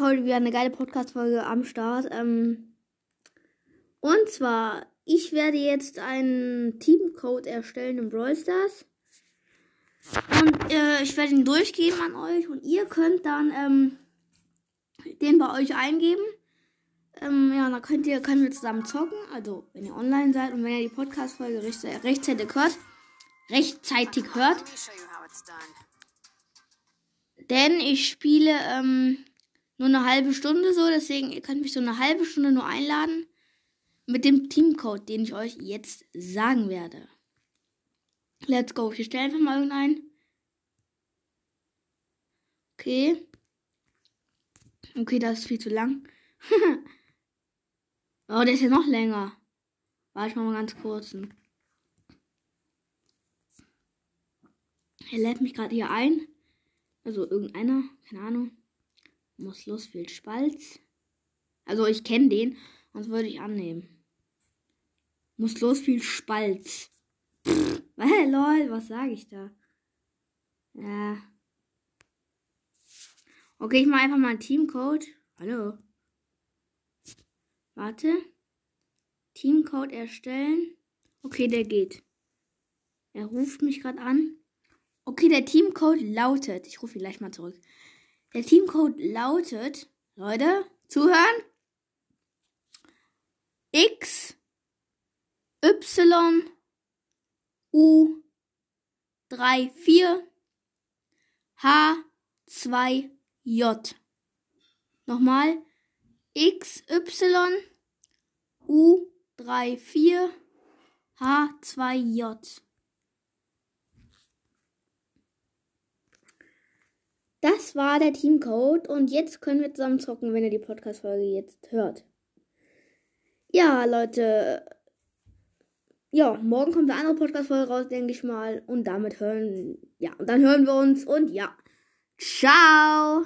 heute wieder eine geile Podcast-Folge am Start. Ähm, und zwar, ich werde jetzt einen Teamcode erstellen im Brawl Stars. Und äh, ich werde ihn durchgeben an euch und ihr könnt dann ähm, den bei euch eingeben. Ähm, ja, dann könnt ihr, können wir zusammen zocken. Also, wenn ihr online seid und wenn ihr die Podcast-Folge rechtzeitig hört. Rechtzeitig hört. Denn ich spiele ähm, nur eine halbe Stunde so, deswegen ihr könnt mich so eine halbe Stunde nur einladen mit dem Teamcode, den ich euch jetzt sagen werde. Let's go. Ich stelle einfach mal irgendeinen. Okay. Okay, das ist viel zu lang. oh, der ist ja noch länger. Warte mal ganz kurz. Er lädt mich gerade hier ein. Also irgendeiner, keine Ahnung. Muss los, viel Spalz. Also ich kenne den, sonst würde ich annehmen. Muss los, viel Spalz. Pff, hey, lol, was sage ich da? Ja. Okay, ich mache einfach mal einen Teamcode. Hallo. Warte. Teamcode erstellen. Okay, der geht. Er ruft mich gerade an. Okay, der Teamcode lautet. Ich rufe ihn gleich mal zurück. Der Teamcode lautet, Leute, zuhören. X Y U 34 H 2 J. Nochmal X Y U 34 H 2 J. Das war der Teamcode und jetzt können wir zusammen zocken, wenn ihr die Podcast-Folge jetzt hört. Ja, Leute. Ja, morgen kommt eine andere Podcast-Folge raus, denke ich mal. Und damit hören, ja, und dann hören wir uns und ja. Ciao!